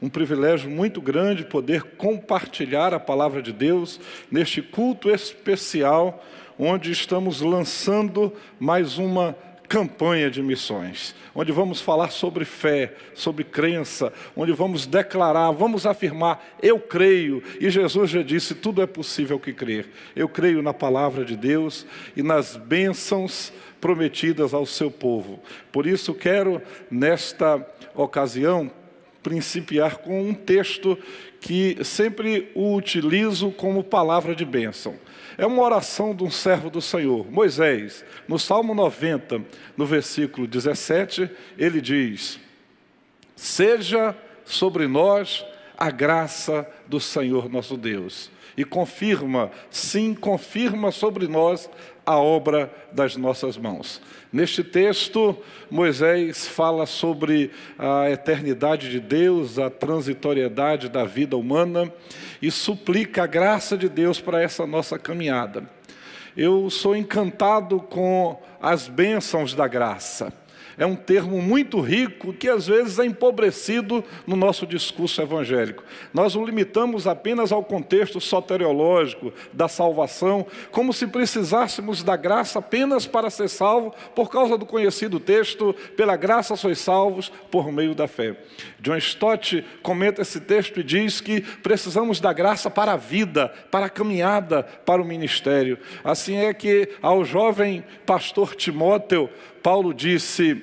um privilégio muito grande poder compartilhar a palavra de Deus neste culto especial, onde estamos lançando mais uma campanha de missões, onde vamos falar sobre fé, sobre crença, onde vamos declarar, vamos afirmar: eu creio, e Jesus já disse: tudo é possível que crer. Eu creio na palavra de Deus e nas bênçãos prometidas ao seu povo. Por isso, quero, nesta ocasião, principiar com um texto que sempre o utilizo como palavra de bênção. É uma oração de um servo do Senhor, Moisés. No Salmo 90, no versículo 17, ele diz: Seja sobre nós a graça do Senhor nosso Deus. E confirma, sim, confirma sobre nós a obra das nossas mãos. Neste texto, Moisés fala sobre a eternidade de Deus, a transitoriedade da vida humana e suplica a graça de Deus para essa nossa caminhada. Eu sou encantado com as bênçãos da graça é um termo muito rico que às vezes é empobrecido no nosso discurso evangélico. Nós o limitamos apenas ao contexto soteriológico da salvação, como se precisássemos da graça apenas para ser salvo, por causa do conhecido texto, pela graça sois salvos por meio da fé. John Stott comenta esse texto e diz que precisamos da graça para a vida, para a caminhada, para o ministério. Assim é que ao jovem pastor Timóteo, Paulo disse: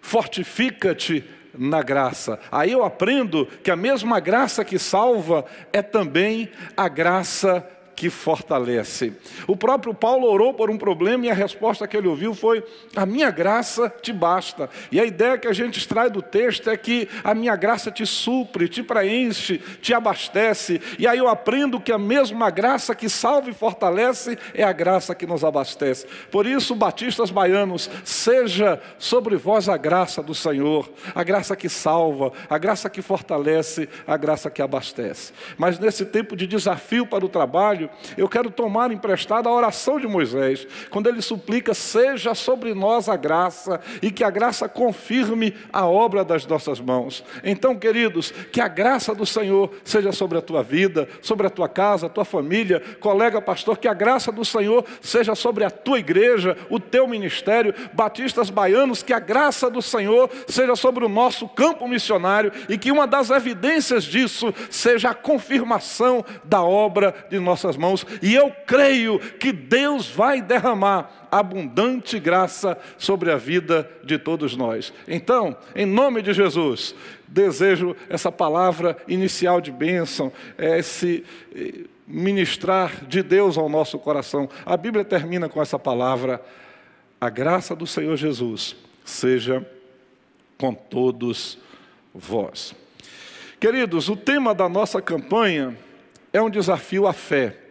fortifica-te na graça. Aí eu aprendo que a mesma graça que salva é também a graça fortalece. O próprio Paulo orou por um problema e a resposta que ele ouviu foi: A minha graça te basta. E a ideia que a gente extrai do texto é que a minha graça te supre, te preenche, te abastece. E aí eu aprendo que a mesma graça que salva e fortalece é a graça que nos abastece. Por isso, batistas baianos, seja sobre vós a graça do Senhor, a graça que salva, a graça que fortalece, a graça que abastece. Mas nesse tempo de desafio para o trabalho, eu quero tomar emprestada a oração de Moisés, quando ele suplica: seja sobre nós a graça e que a graça confirme a obra das nossas mãos. Então, queridos, que a graça do Senhor seja sobre a tua vida, sobre a tua casa, a tua família, colega pastor, que a graça do Senhor seja sobre a tua igreja, o teu ministério, batistas baianos, que a graça do Senhor seja sobre o nosso campo missionário e que uma das evidências disso seja a confirmação da obra de nossas nossas mãos, e eu creio que Deus vai derramar abundante graça sobre a vida de todos nós. Então, em nome de Jesus, desejo essa palavra inicial de bênção, esse eh, ministrar de Deus ao nosso coração. A Bíblia termina com essa palavra: a graça do Senhor Jesus seja com todos vós. Queridos, o tema da nossa campanha é um desafio à fé.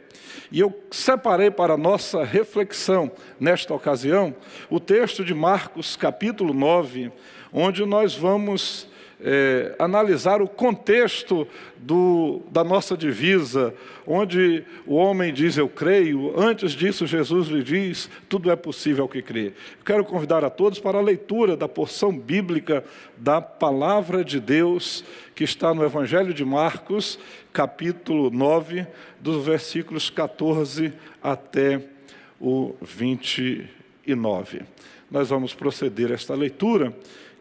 E eu separei para nossa reflexão, nesta ocasião, o texto de Marcos, capítulo 9, onde nós vamos é, analisar o contexto do, da nossa divisa, onde o homem diz eu creio, antes disso Jesus lhe diz tudo é possível que crê. Quero convidar a todos para a leitura da porção bíblica da palavra de Deus que está no Evangelho de Marcos, capítulo 9, dos versículos 14 até o 29. Nós vamos proceder a esta leitura.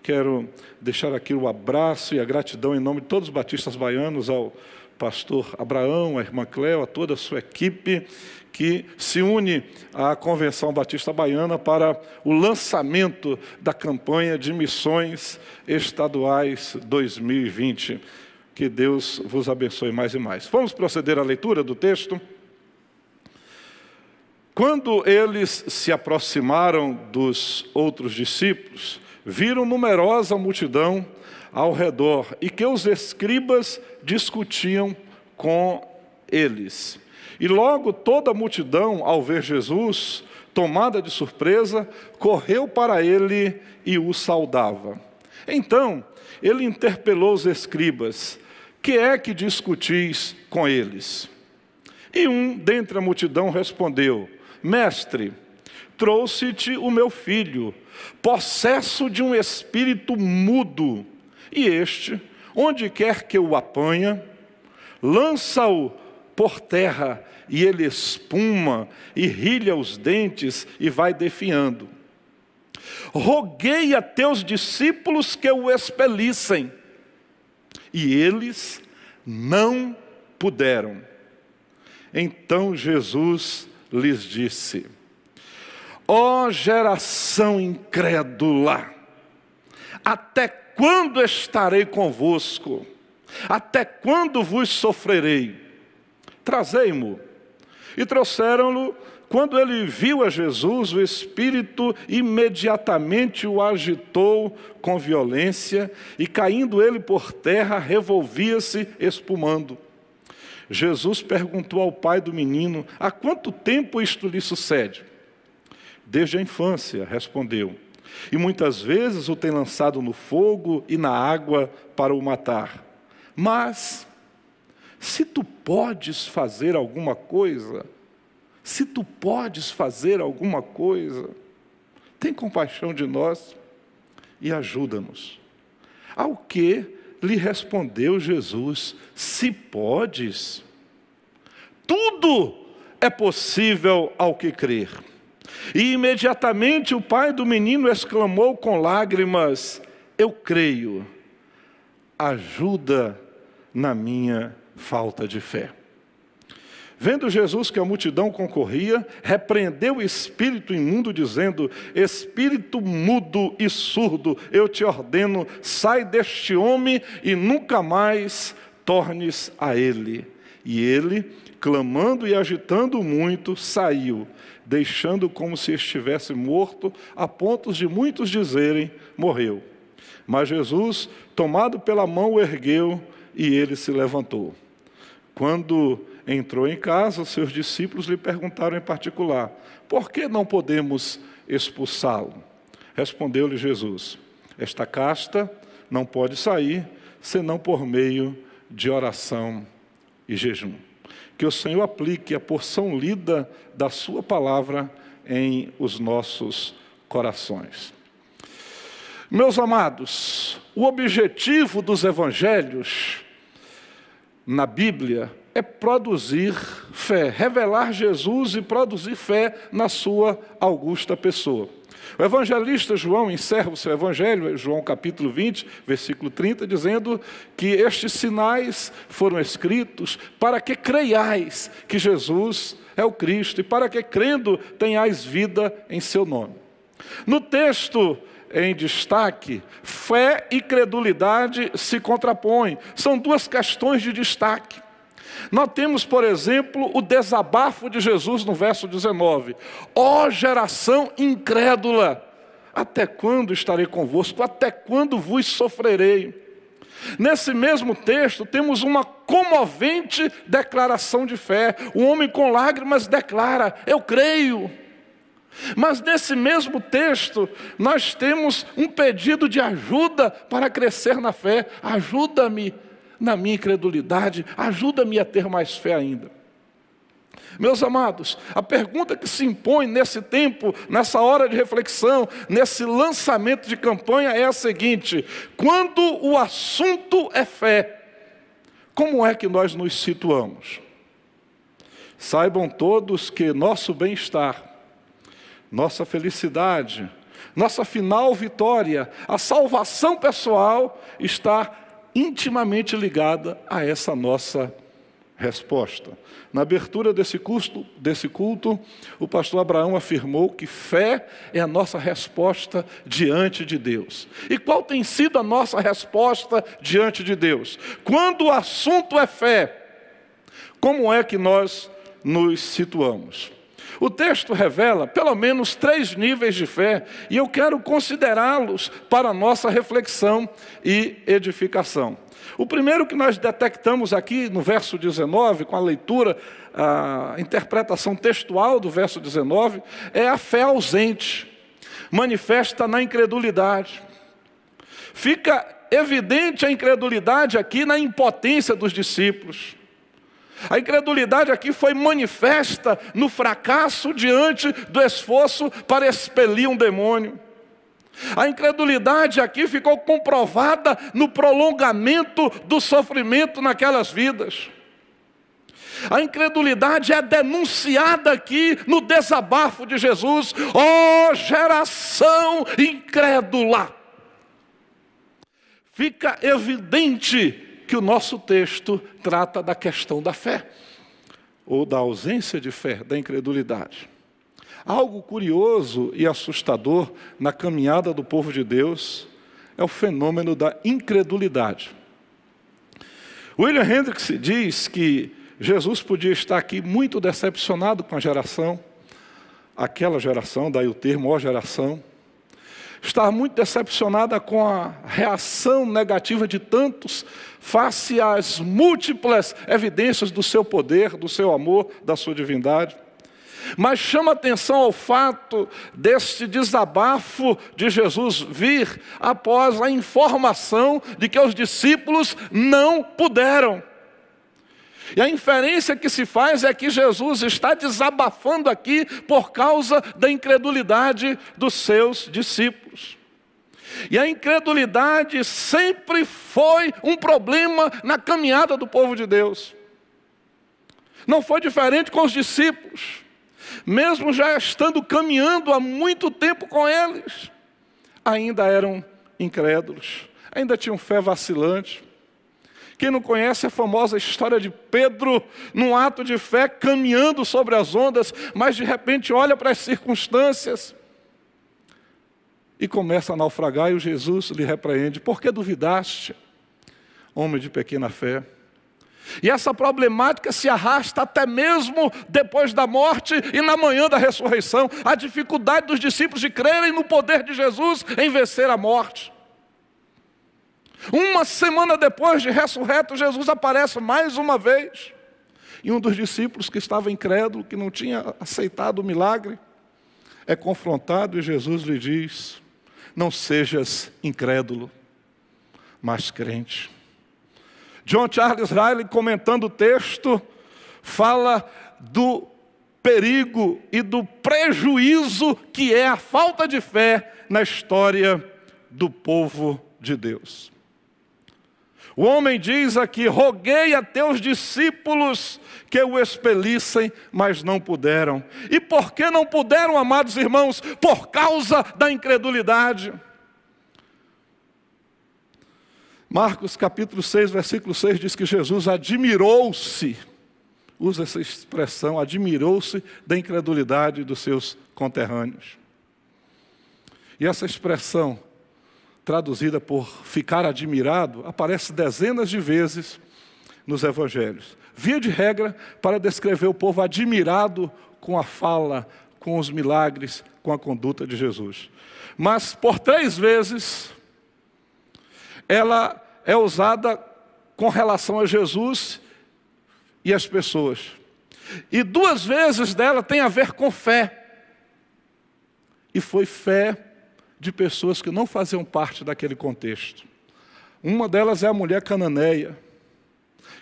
Quero deixar aqui o abraço e a gratidão em nome de todos os batistas baianos ao pastor Abraão, a irmã Cléo, a toda a sua equipe que se une à Convenção Batista Baiana para o lançamento da campanha de missões estaduais 2020. Que Deus vos abençoe mais e mais. Vamos proceder à leitura do texto. Quando eles se aproximaram dos outros discípulos, viram numerosa multidão ao redor e que os escribas discutiam com eles. E logo toda a multidão, ao ver Jesus, tomada de surpresa, correu para ele e o saudava. Então, ele interpelou os escribas: que é que discutis com eles? E um dentre a multidão respondeu: Mestre, trouxe-te o meu filho, possesso de um espírito mudo, e este Onde quer que o apanha, lança-o por terra e ele espuma, e rilha os dentes e vai defiando. Roguei a teus discípulos que o expelissem, e eles não puderam. Então Jesus lhes disse: Ó oh, geração incrédula, até quando estarei convosco? Até quando vos sofrerei? Trazei-mo. E trouxeram-no. Quando ele viu a Jesus, o Espírito imediatamente o agitou com violência, e caindo ele por terra, revolvia-se espumando. Jesus perguntou ao pai do menino: Há quanto tempo isto lhe sucede? Desde a infância, respondeu. E muitas vezes o tem lançado no fogo e na água para o matar. Mas, se tu podes fazer alguma coisa, se tu podes fazer alguma coisa, tem compaixão de nós e ajuda-nos. Ao que lhe respondeu Jesus: Se podes, tudo é possível ao que crer. E imediatamente o pai do menino exclamou com lágrimas: Eu creio, ajuda na minha falta de fé. Vendo Jesus que a multidão concorria, repreendeu o espírito imundo, dizendo: Espírito mudo e surdo, eu te ordeno, sai deste homem e nunca mais tornes a ele. E ele, clamando e agitando muito, saiu, deixando como se estivesse morto, a pontos de muitos dizerem: morreu. Mas Jesus, tomado pela mão, o ergueu e ele se levantou. Quando entrou em casa, seus discípulos lhe perguntaram em particular: por que não podemos expulsá-lo? Respondeu-lhe Jesus: Esta casta não pode sair senão por meio de oração e jejum. Que o Senhor aplique a porção lida da Sua palavra em os nossos corações. Meus amados, o objetivo dos evangelhos na Bíblia é produzir fé, revelar Jesus e produzir fé na sua augusta pessoa. O evangelista João encerra o seu evangelho, João capítulo 20, versículo 30, dizendo que estes sinais foram escritos para que creiais que Jesus é o Cristo e para que crendo tenhais vida em seu nome. No texto em destaque, fé e credulidade se contrapõem, são duas questões de destaque. Nós temos, por exemplo, o desabafo de Jesus no verso 19: Ó oh, geração incrédula, até quando estarei convosco? Até quando vos sofrerei? Nesse mesmo texto, temos uma comovente declaração de fé. O homem com lágrimas declara: Eu creio. Mas nesse mesmo texto, nós temos um pedido de ajuda para crescer na fé. Ajuda-me na minha incredulidade, ajuda-me a ter mais fé ainda. Meus amados, a pergunta que se impõe nesse tempo, nessa hora de reflexão, nesse lançamento de campanha é a seguinte: quando o assunto é fé, como é que nós nos situamos? Saibam todos que nosso bem-estar, nossa felicidade, nossa final vitória, a salvação pessoal está intimamente ligada a essa nossa resposta. Na abertura desse culto, desse culto, o pastor Abraão afirmou que fé é a nossa resposta diante de Deus. E qual tem sido a nossa resposta diante de Deus? Quando o assunto é fé, como é que nós nos situamos? O texto revela pelo menos três níveis de fé, e eu quero considerá-los para nossa reflexão e edificação. O primeiro que nós detectamos aqui no verso 19, com a leitura, a interpretação textual do verso 19, é a fé ausente, manifesta na incredulidade. Fica evidente a incredulidade aqui na impotência dos discípulos. A incredulidade aqui foi manifesta no fracasso diante do esforço para expelir um demônio. A incredulidade aqui ficou comprovada no prolongamento do sofrimento naquelas vidas. A incredulidade é denunciada aqui no desabafo de Jesus. Ó oh, geração incrédula! Fica evidente que o nosso texto trata da questão da fé, ou da ausência de fé, da incredulidade. Algo curioso e assustador na caminhada do povo de Deus é o fenômeno da incredulidade. William Hendricks diz que Jesus podia estar aqui muito decepcionado com a geração, aquela geração, daí o termo ó geração, estar muito decepcionada com a reação negativa de tantos face às múltiplas evidências do seu poder, do seu amor, da sua divindade. Mas chama atenção ao fato deste desabafo de Jesus vir após a informação de que os discípulos não puderam. E a inferência que se faz é que Jesus está desabafando aqui por causa da incredulidade dos seus discípulos. E a incredulidade sempre foi um problema na caminhada do povo de Deus. Não foi diferente com os discípulos, mesmo já estando caminhando há muito tempo com eles, ainda eram incrédulos, ainda tinham fé vacilante. Quem não conhece a famosa história de Pedro, num ato de fé, caminhando sobre as ondas, mas de repente olha para as circunstâncias e começa a naufragar, e o Jesus lhe repreende: Por que duvidaste, homem de pequena fé? E essa problemática se arrasta até mesmo depois da morte e na manhã da ressurreição. A dificuldade dos discípulos de crerem no poder de Jesus em vencer a morte. Uma semana depois de ressurreto, Jesus aparece mais uma vez. E um dos discípulos que estava incrédulo, que não tinha aceitado o milagre, é confrontado e Jesus lhe diz: Não sejas incrédulo, mas crente. John Charles Riley, comentando o texto, fala do perigo e do prejuízo que é a falta de fé na história do povo de Deus. O homem diz aqui: roguei a teus discípulos que o expelissem, mas não puderam. E por que não puderam, amados irmãos? Por causa da incredulidade. Marcos capítulo 6, versículo 6 diz que Jesus admirou-se, usa essa expressão, admirou-se da incredulidade dos seus conterrâneos. E essa expressão traduzida por ficar admirado, aparece dezenas de vezes nos evangelhos. Via de regra, para descrever o povo admirado com a fala, com os milagres, com a conduta de Jesus. Mas por três vezes, ela é usada com relação a Jesus e as pessoas. E duas vezes dela tem a ver com fé. E foi fé de pessoas que não faziam parte daquele contexto. Uma delas é a mulher cananeia,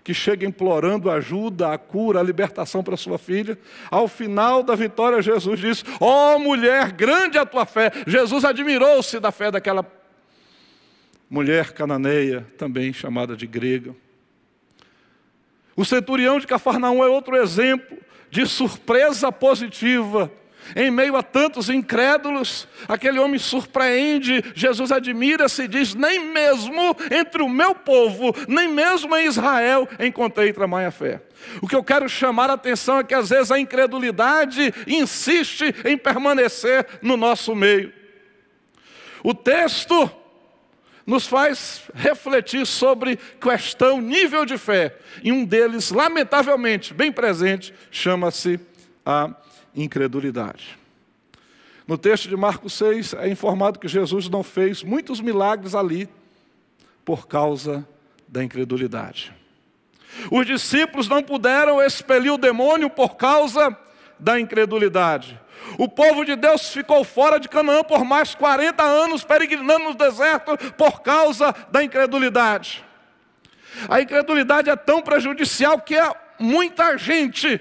que chega implorando ajuda, a cura, a libertação para sua filha. Ao final da vitória, Jesus diz: Ó oh, mulher, grande a tua fé. Jesus admirou-se da fé daquela mulher cananeia, também chamada de grega. O centurião de Cafarnaum é outro exemplo de surpresa positiva em meio a tantos incrédulos, aquele homem surpreende, Jesus admira-se e diz: Nem mesmo entre o meu povo, nem mesmo em Israel encontrei tamanha fé. O que eu quero chamar a atenção é que às vezes a incredulidade insiste em permanecer no nosso meio. O texto nos faz refletir sobre questão, nível de fé, e um deles, lamentavelmente, bem presente, chama-se a incredulidade. No texto de Marcos 6 é informado que Jesus não fez muitos milagres ali por causa da incredulidade. Os discípulos não puderam expelir o demônio por causa da incredulidade. O povo de Deus ficou fora de Canaã por mais 40 anos, peregrinando no deserto por causa da incredulidade. A incredulidade é tão prejudicial que muita gente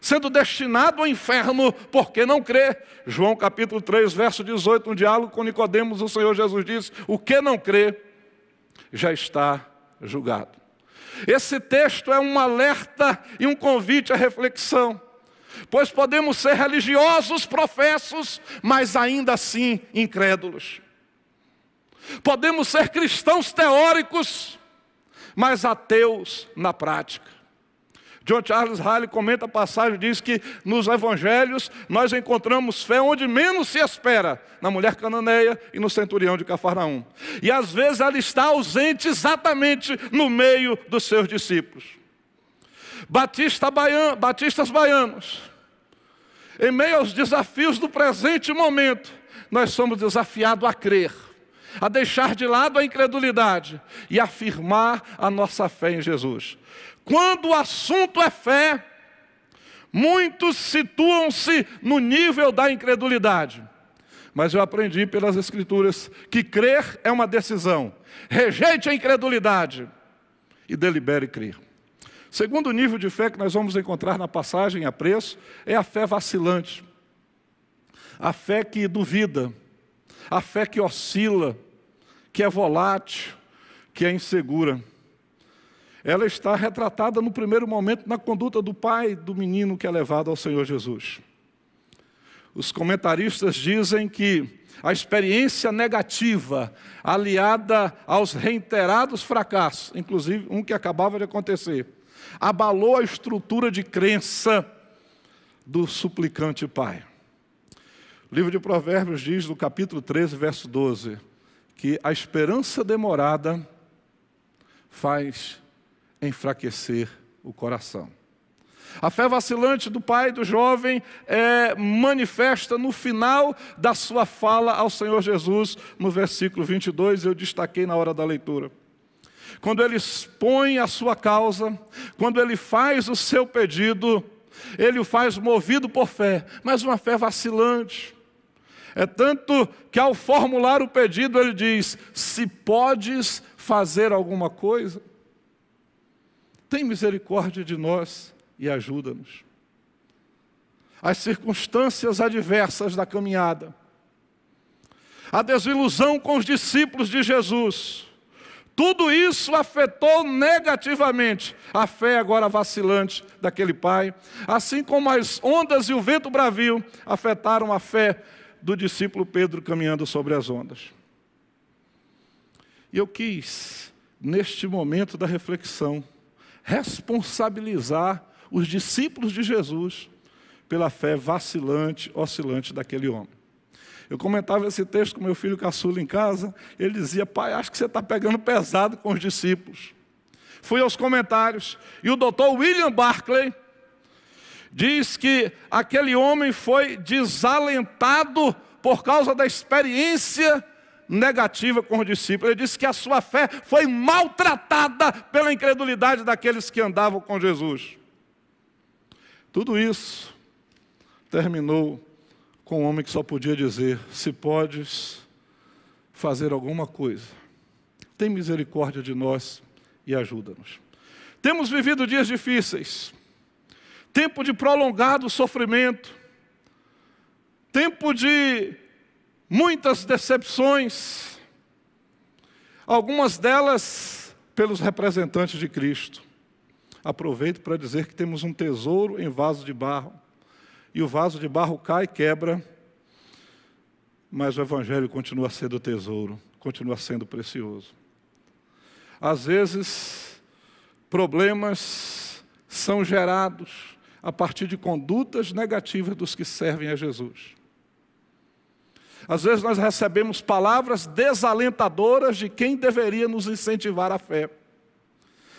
sendo destinado ao inferno porque não crê. João capítulo 3, verso 18, um diálogo com Nicodemos, o Senhor Jesus diz: "O que não crê já está julgado". Esse texto é um alerta e um convite à reflexão. Pois podemos ser religiosos, professos, mas ainda assim incrédulos. Podemos ser cristãos teóricos, mas ateus na prática. John Charles Riley comenta a passagem diz que nos evangelhos nós encontramos fé onde menos se espera, na mulher cananeia e no centurião de Cafarnaum. E às vezes ela está ausente exatamente no meio dos seus discípulos. Batista batistas baianos, em meio aos desafios do presente momento, nós somos desafiados a crer, a deixar de lado a incredulidade e afirmar a nossa fé em Jesus. Quando o assunto é fé, muitos situam-se no nível da incredulidade. Mas eu aprendi pelas Escrituras que crer é uma decisão. Rejeite a incredulidade e delibere crer. Segundo nível de fé que nós vamos encontrar na passagem a preço é a fé vacilante. A fé que duvida, a fé que oscila, que é volátil, que é insegura ela está retratada no primeiro momento na conduta do pai do menino que é levado ao Senhor Jesus. Os comentaristas dizem que a experiência negativa, aliada aos reiterados fracassos, inclusive um que acabava de acontecer, abalou a estrutura de crença do suplicante pai. O livro de Provérbios diz, no capítulo 13, verso 12, que a esperança demorada faz enfraquecer o coração. A fé vacilante do pai do jovem é manifesta no final da sua fala ao Senhor Jesus, no versículo 22, eu destaquei na hora da leitura. Quando ele expõe a sua causa, quando ele faz o seu pedido, ele o faz movido por fé, mas uma fé vacilante. É tanto que ao formular o pedido, ele diz: Se podes fazer alguma coisa. Tem misericórdia de nós e ajuda-nos. As circunstâncias adversas da caminhada, a desilusão com os discípulos de Jesus, tudo isso afetou negativamente a fé agora vacilante daquele pai, assim como as ondas e o vento bravio afetaram a fé do discípulo Pedro caminhando sobre as ondas. E eu quis, neste momento da reflexão, responsabilizar os discípulos de Jesus pela fé vacilante, oscilante daquele homem. Eu comentava esse texto com meu filho caçula em casa, ele dizia, pai, acho que você está pegando pesado com os discípulos. Fui aos comentários, e o doutor William Barclay diz que aquele homem foi desalentado por causa da experiência negativa com os discípulos. Ele disse que a sua fé foi maltratada pela incredulidade daqueles que andavam com Jesus. Tudo isso terminou com um homem que só podia dizer: Se podes fazer alguma coisa, tem misericórdia de nós e ajuda-nos. Temos vivido dias difíceis, tempo de prolongado sofrimento, tempo de muitas decepções, algumas delas pelos representantes de Cristo. Aproveito para dizer que temos um tesouro em vaso de barro, e o vaso de barro cai e quebra, mas o Evangelho continua sendo tesouro, continua sendo precioso. Às vezes, problemas são gerados a partir de condutas negativas dos que servem a Jesus. Às vezes nós recebemos palavras desalentadoras de quem deveria nos incentivar a fé.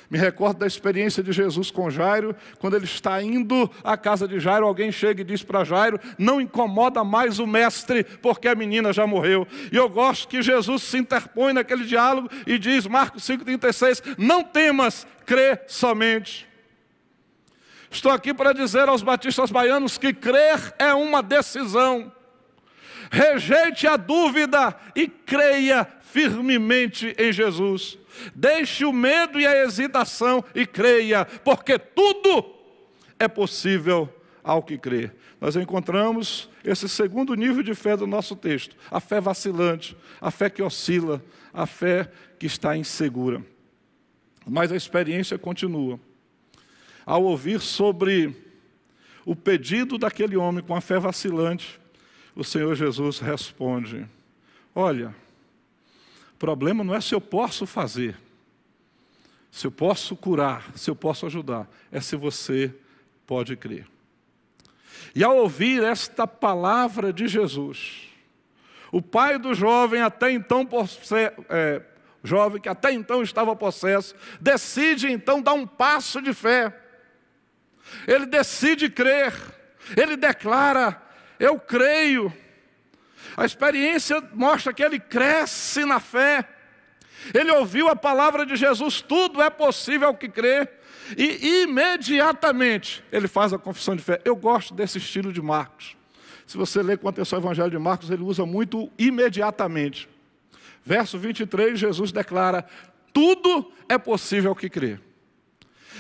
Me recordo da experiência de Jesus com Jairo, quando ele está indo à casa de Jairo, alguém chega e diz para Jairo: Não incomoda mais o mestre, porque a menina já morreu. E eu gosto que Jesus se interpõe naquele diálogo e diz, Marcos 5,36: Não temas, crê somente. Estou aqui para dizer aos batistas baianos que crer é uma decisão. Rejeite a dúvida e creia firmemente em Jesus. Deixe o medo e a hesitação e creia, porque tudo é possível ao que crê. Nós encontramos esse segundo nível de fé do nosso texto: a fé vacilante, a fé que oscila, a fé que está insegura. Mas a experiência continua. Ao ouvir sobre o pedido daquele homem com a fé vacilante, o Senhor Jesus responde: Olha, o problema não é se eu posso fazer, se eu posso curar, se eu posso ajudar, é se você pode crer. E ao ouvir esta palavra de Jesus, o pai do jovem, até então é, jovem que até então estava possesso, decide então dar um passo de fé. Ele decide crer. Ele declara: Eu creio. A experiência mostra que ele cresce na fé. Ele ouviu a palavra de Jesus, tudo é possível ao que crê. E imediatamente ele faz a confissão de fé. Eu gosto desse estilo de Marcos. Se você ler com atenção o Evangelho de Marcos, ele usa muito imediatamente. Verso 23, Jesus declara: Tudo é possível ao que crê.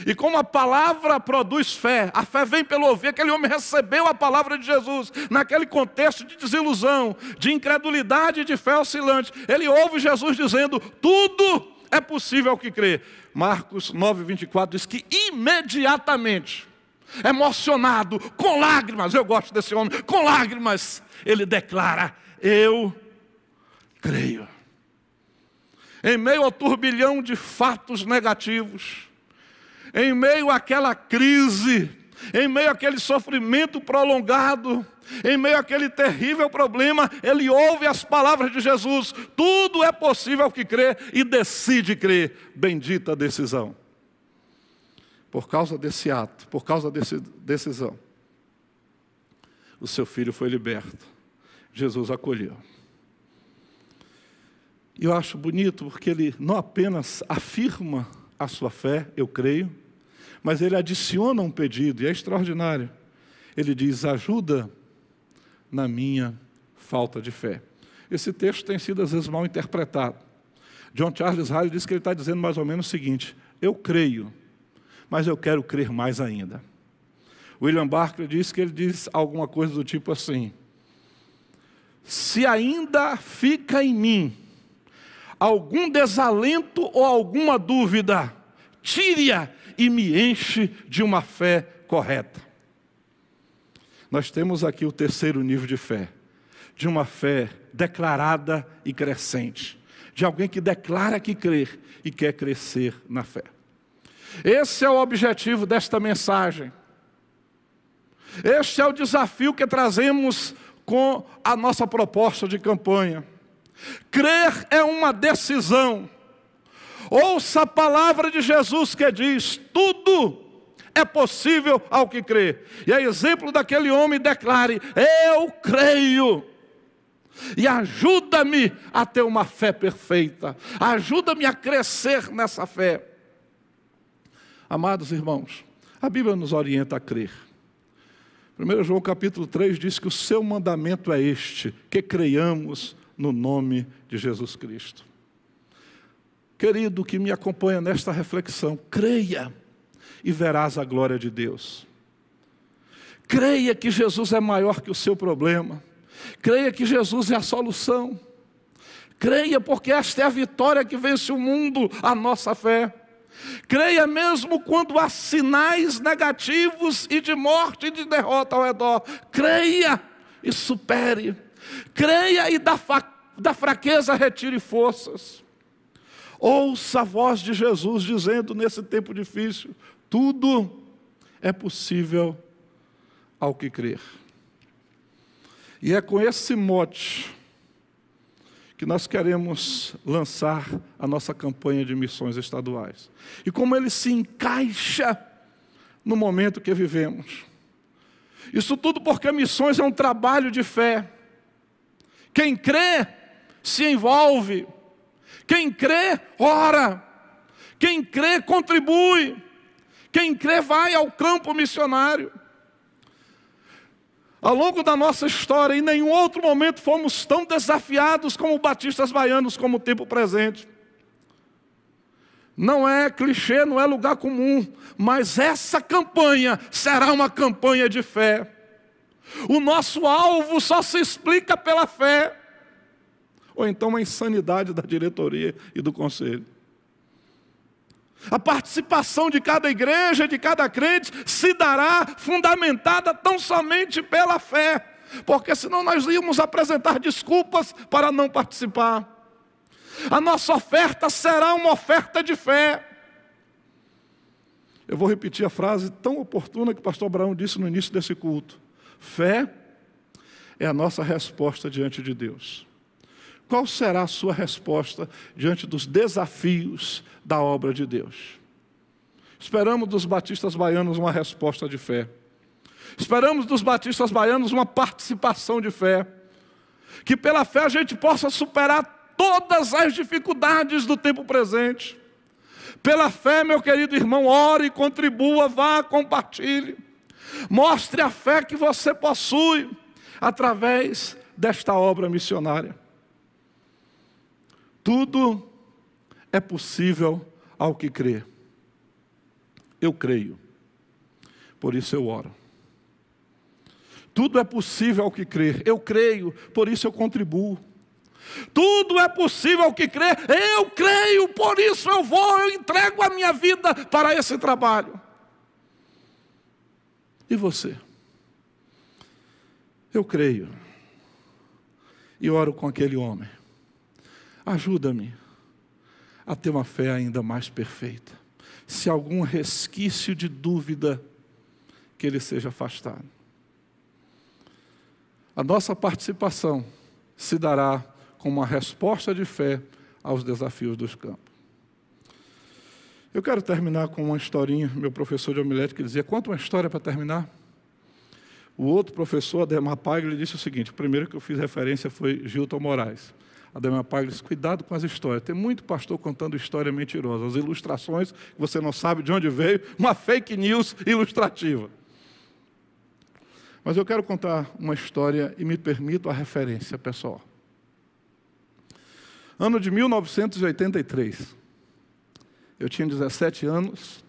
E como a palavra produz fé, a fé vem pelo ouvir, aquele homem recebeu a palavra de Jesus, naquele contexto de desilusão, de incredulidade de fé oscilante. Ele ouve Jesus dizendo: tudo é possível ao que crê. Marcos 9, 24 diz que imediatamente, emocionado, com lágrimas, eu gosto desse homem, com lágrimas, ele declara: Eu creio. Em meio ao turbilhão de fatos negativos, em meio àquela crise, em meio àquele sofrimento prolongado, em meio àquele terrível problema, ele ouve as palavras de Jesus: tudo é possível que crê e decide crer. Bendita decisão. Por causa desse ato, por causa dessa decisão, o seu filho foi liberto. Jesus acolheu. E eu acho bonito porque ele não apenas afirma a sua fé, eu creio, mas ele adiciona um pedido, e é extraordinário. Ele diz: ajuda na minha falta de fé. Esse texto tem sido às vezes mal interpretado. John Charles Riley diz que ele está dizendo mais ou menos o seguinte: eu creio, mas eu quero crer mais ainda. William Barclay diz que ele diz alguma coisa do tipo assim: se ainda fica em mim algum desalento ou alguma dúvida, tire-a e me enche de uma fé correta. Nós temos aqui o terceiro nível de fé, de uma fé declarada e crescente, de alguém que declara que crê e quer crescer na fé. Esse é o objetivo desta mensagem. Este é o desafio que trazemos com a nossa proposta de campanha. Crer é uma decisão. Ouça a palavra de Jesus que diz: tudo é possível ao que crê. E a exemplo daquele homem, declare: Eu creio. E ajuda-me a ter uma fé perfeita, ajuda-me a crescer nessa fé. Amados irmãos, a Bíblia nos orienta a crer. 1 João capítulo 3 diz que o seu mandamento é este: que creiamos no nome de Jesus Cristo. Querido que me acompanha nesta reflexão, creia e verás a glória de Deus. Creia que Jesus é maior que o seu problema. Creia que Jesus é a solução. Creia, porque esta é a vitória que vence o mundo, a nossa fé. Creia mesmo quando há sinais negativos e de morte e de derrota ao redor. Creia e supere. Creia e da, da fraqueza retire forças. Ouça a voz de Jesus dizendo nesse tempo difícil: tudo é possível ao que crer. E é com esse mote que nós queremos lançar a nossa campanha de missões estaduais. E como ele se encaixa no momento que vivemos. Isso tudo porque missões é um trabalho de fé. Quem crê se envolve. Quem crê, ora. Quem crê, contribui. Quem crê, vai ao campo missionário. Ao longo da nossa história, em nenhum outro momento fomos tão desafiados como batistas baianos, como o tempo presente. não é clichê, não é lugar comum, mas essa campanha será uma campanha de fé. O nosso alvo só se explica pela fé, ou então a insanidade da diretoria e do conselho. A participação de cada igreja, de cada crente, se dará fundamentada tão somente pela fé, porque senão nós íamos apresentar desculpas para não participar. A nossa oferta será uma oferta de fé. Eu vou repetir a frase tão oportuna que o pastor Abraão disse no início desse culto. Fé é a nossa resposta diante de Deus. Qual será a sua resposta diante dos desafios da obra de Deus? Esperamos dos batistas baianos uma resposta de fé. Esperamos dos batistas baianos uma participação de fé. Que pela fé a gente possa superar todas as dificuldades do tempo presente. Pela fé, meu querido irmão, ore, contribua, vá, compartilhe. Mostre a fé que você possui através desta obra missionária. Tudo é possível ao que crê. Eu creio, por isso eu oro. Tudo é possível ao que crê. Eu creio, por isso eu contribuo. Tudo é possível ao que crê. Eu creio, por isso eu vou, eu entrego a minha vida para esse trabalho. E você? Eu creio. E oro com aquele homem. Ajuda-me a ter uma fé ainda mais perfeita. Se algum resquício de dúvida, que ele seja afastado. A nossa participação se dará como uma resposta de fé aos desafios dos campos. Eu quero terminar com uma historinha. Meu professor de homilética dizia: Conta uma história para terminar. O outro professor, Ademar Pagli, disse o seguinte: o primeiro que eu fiz referência foi Gilton Moraes. Ademar Pagli disse: Cuidado com as histórias. Tem muito pastor contando história mentirosa. As ilustrações, que você não sabe de onde veio, uma fake news ilustrativa. Mas eu quero contar uma história e me permito a referência, pessoal. Ano de 1983. Eu tinha 17 anos,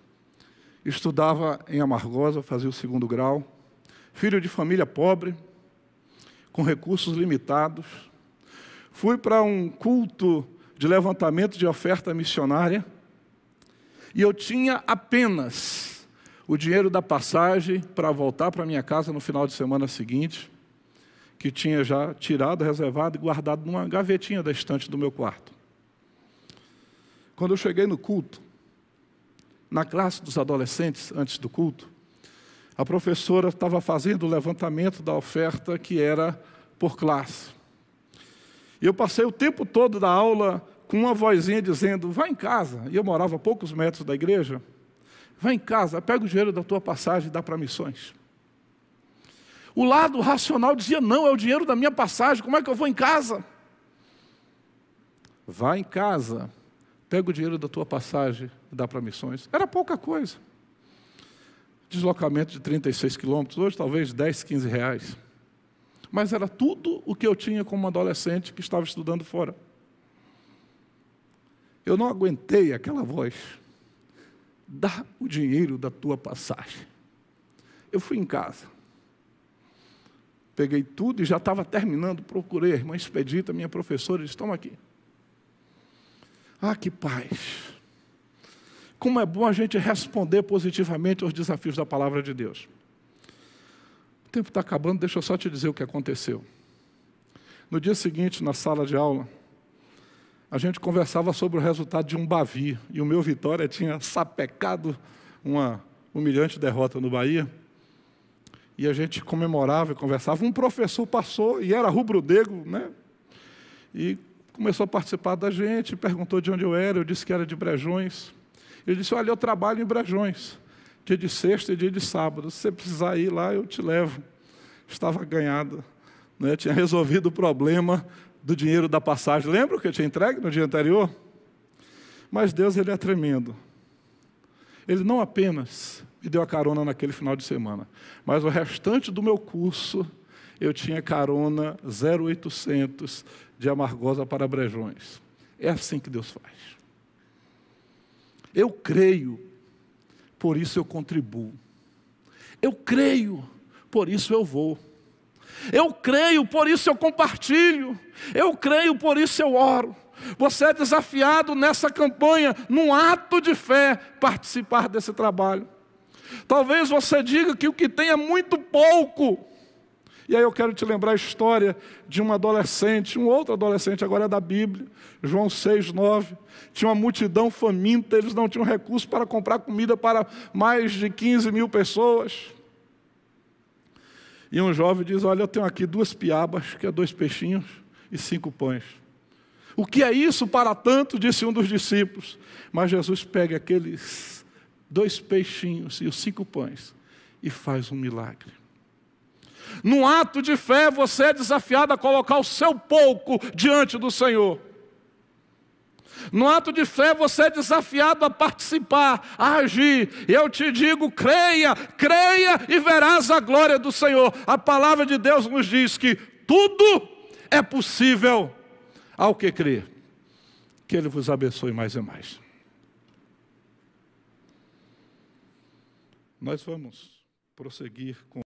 estudava em Amargosa, fazia o segundo grau, filho de família pobre, com recursos limitados. Fui para um culto de levantamento de oferta missionária e eu tinha apenas o dinheiro da passagem para voltar para minha casa no final de semana seguinte que tinha já tirado, reservado e guardado numa gavetinha da estante do meu quarto. Quando eu cheguei no culto, na classe dos adolescentes, antes do culto, a professora estava fazendo o levantamento da oferta que era por classe. E eu passei o tempo todo da aula com uma vozinha dizendo: Vai em casa. E eu morava a poucos metros da igreja. Vai em casa, pega o dinheiro da tua passagem e dá para missões. O lado racional dizia: não, é o dinheiro da minha passagem, como é que eu vou em casa? Vá em casa, pega o dinheiro da tua passagem e dá para missões. Era pouca coisa. Deslocamento de 36 quilômetros, hoje talvez 10, 15 reais. Mas era tudo o que eu tinha como adolescente que estava estudando fora. Eu não aguentei aquela voz. Dá o dinheiro da tua passagem. Eu fui em casa Peguei tudo e já estava terminando, procurei a irmã Expedita, minha professora, disse: Toma aqui. Ah, que paz. Como é bom a gente responder positivamente aos desafios da palavra de Deus. O tempo está acabando, deixa eu só te dizer o que aconteceu. No dia seguinte, na sala de aula, a gente conversava sobre o resultado de um Bavi. E o meu Vitória tinha sapecado uma humilhante derrota no Bahia e a gente comemorava e conversava. Um professor passou e era rubro-negro, né? E começou a participar da gente, perguntou de onde eu era, eu disse que era de Brejões. Ele disse: Olha, eu trabalho em Brejões, dia de sexta e dia de sábado. Se você precisar ir lá, eu te levo. Estava ganhado, né? tinha resolvido o problema do dinheiro da passagem. Lembra que eu tinha entregue no dia anterior? Mas Deus, Ele é tremendo. Ele não apenas me deu a carona naquele final de semana. Mas o restante do meu curso, eu tinha carona 0800 de Amargosa para Brejões. É assim que Deus faz. Eu creio, por isso eu contribuo. Eu creio, por isso eu vou. Eu creio, por isso eu compartilho. Eu creio, por isso eu oro. Você é desafiado nessa campanha, num ato de fé, participar desse trabalho. Talvez você diga que o que tem é muito pouco. E aí eu quero te lembrar a história de um adolescente, um outro adolescente, agora é da Bíblia, João 6, 9. Tinha uma multidão faminta, eles não tinham recurso para comprar comida para mais de 15 mil pessoas. E um jovem diz: Olha, eu tenho aqui duas piabas, que é dois peixinhos, e cinco pães. O que é isso para tanto? disse um dos discípulos. Mas Jesus pega aqueles dois peixinhos e os cinco pães e faz um milagre. Num ato de fé, você é desafiado a colocar o seu pouco diante do Senhor. No ato de fé, você é desafiado a participar, a agir. Eu te digo: creia, creia e verás a glória do Senhor. A palavra de Deus nos diz que tudo é possível ao que crer. Que Ele vos abençoe mais e mais. Nós vamos prosseguir com.